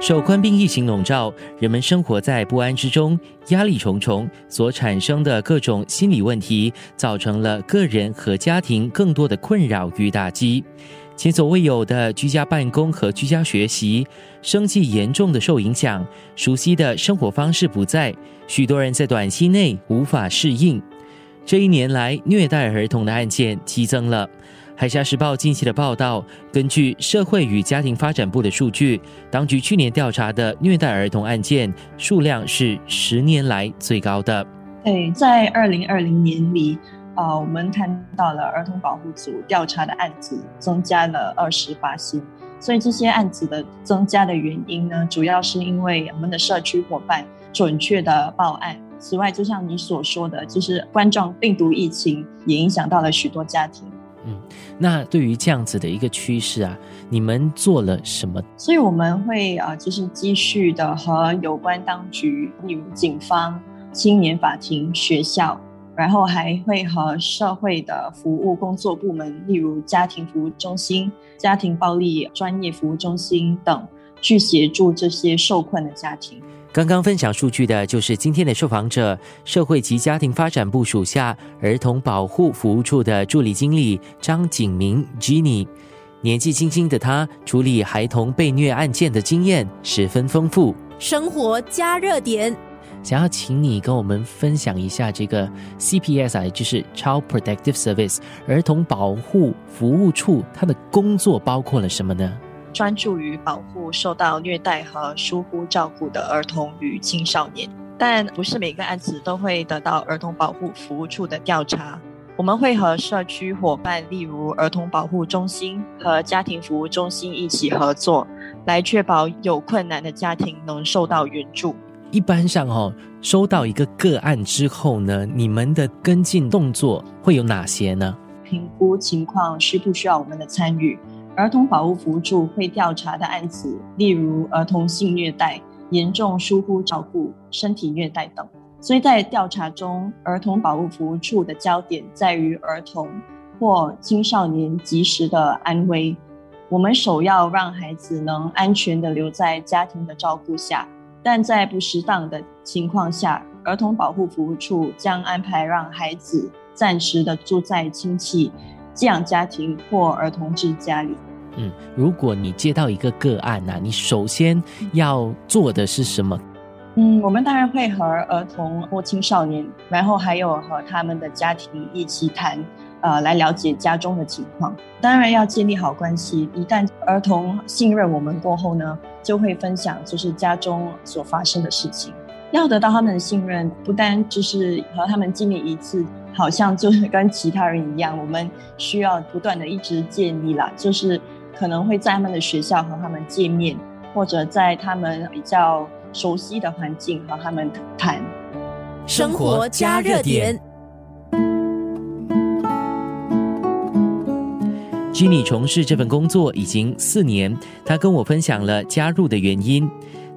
受冠病疫情笼罩，人们生活在不安之中，压力重重，所产生的各种心理问题，造成了个人和家庭更多的困扰与打击。前所未有的居家办公和居家学习，生计严重的受影响，熟悉的生活方式不在，许多人在短期内无法适应。这一年来，虐待儿童的案件激增了。海峡时报近期的报道，根据社会与家庭发展部的数据，当局去年调查的虐待儿童案件数量是十年来最高的。对，在二零二零年里。啊，我们看到了儿童保护组调查的案子增加了二十八些，所以这些案子的增加的原因呢，主要是因为我们的社区伙伴准确的报案。此外，就像你所说的，就是冠状病毒疫情也影响到了许多家庭。那对于这样子的一个趋势啊，你们做了什么？所以我们会啊，就是继续的和有关当局，例如警方、青年法庭、学校。然后还会和社会的服务工作部门，例如家庭服务中心、家庭暴力专业服务中心等，去协助这些受困的家庭。刚刚分享数据的就是今天的受访者，社会及家庭发展部属下儿童保护服务处的助理经理张景明 （Jenny）。年纪轻轻的他，处理孩童被虐案件的经验十分丰富。生活加热点。想要请你跟我们分享一下这个 CPSI，，就是 Child Protective Service 儿童保护服务处，它的工作包括了什么呢？专注于保护受到虐待和疏忽照顾的儿童与青少年，但不是每个案子都会得到儿童保护服务处的调查。我们会和社区伙伴，例如儿童保护中心和家庭服务中心一起合作，来确保有困难的家庭能受到援助。一般上哦，收到一个个案之后呢，你们的跟进动作会有哪些呢？评估情况需不需要我们的参与？儿童保护服务处会调查的案子，例如儿童性虐待、严重疏忽照顾、身体虐待等。所以在调查中，儿童保护服务处的焦点在于儿童或青少年及时的安危。我们首要让孩子能安全的留在家庭的照顾下。但在不适当的情况下，儿童保护服务处将安排让孩子暂时的住在亲戚、寄养家庭或儿童之家里。嗯，如果你接到一个个案呐，你首先要做的是什么？嗯，我们当然会和儿童或青少年，然后还有和他们的家庭一起谈。呃，来了解家中的情况，当然要建立好关系。一旦儿童信任我们过后呢，就会分享就是家中所发生的事情。要得到他们的信任，不单就是和他们经历一次，好像就是跟其他人一样，我们需要不断的一直建立啦，就是可能会在他们的学校和他们见面，或者在他们比较熟悉的环境和他们谈。生活加热点。经理从事这份工作已经四年，他跟我分享了加入的原因。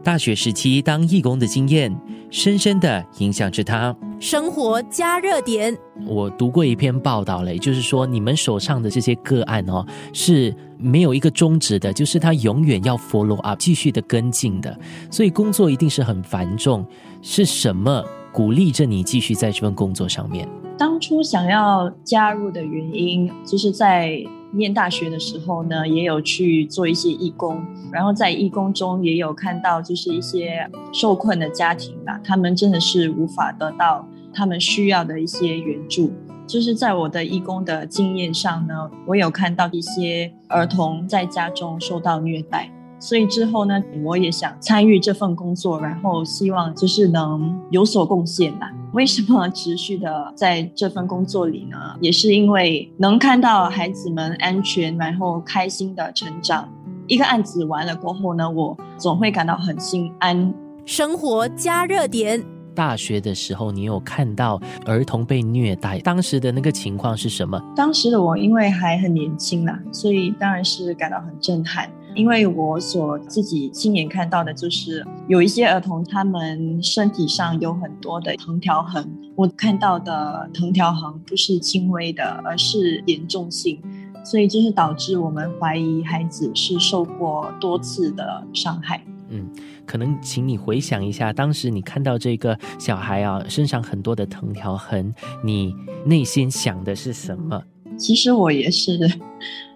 大学时期当义工的经验，深深的影响着他。生活加热点，我读过一篇报道嘞，就是说你们手上的这些个案哦，是没有一个终止的，就是他永远要 follow up，继续的跟进的，所以工作一定是很繁重。是什么鼓励着你继续在这份工作上面？当初想要加入的原因，就是在。念大学的时候呢，也有去做一些义工，然后在义工中也有看到，就是一些受困的家庭吧，他们真的是无法得到他们需要的一些援助。就是在我的义工的经验上呢，我有看到一些儿童在家中受到虐待。所以之后呢，我也想参与这份工作，然后希望就是能有所贡献吧。为什么持续的在这份工作里呢？也是因为能看到孩子们安全，然后开心的成长。一个案子完了过后呢，我总会感到很心安。生活加热点。大学的时候，你有看到儿童被虐待，当时的那个情况是什么？当时的我因为还很年轻啦，所以当然是感到很震撼。因为我所自己亲眼看到的，就是有一些儿童，他们身体上有很多的藤条痕。我看到的藤条痕不是轻微的，而是严重性，所以就是导致我们怀疑孩子是受过多次的伤害。嗯，可能请你回想一下，当时你看到这个小孩啊身上很多的藤条痕，你内心想的是什么？其实我也是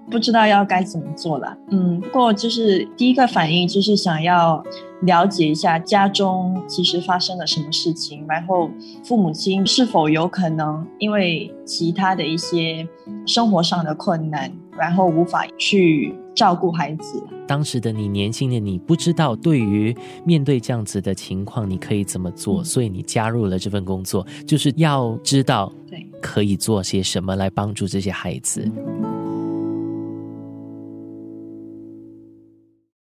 不知道要该怎么做了。嗯，不过就是第一个反应就是想要了解一下家中其实发生了什么事情，然后父母亲是否有可能因为其他的一些生活上的困难，然后无法去照顾孩子。当时的你，年轻的你，不知道对于面对这样子的情况，你可以怎么做，所以你加入了这份工作，就是要知道对可以做些什么来帮助这些孩子。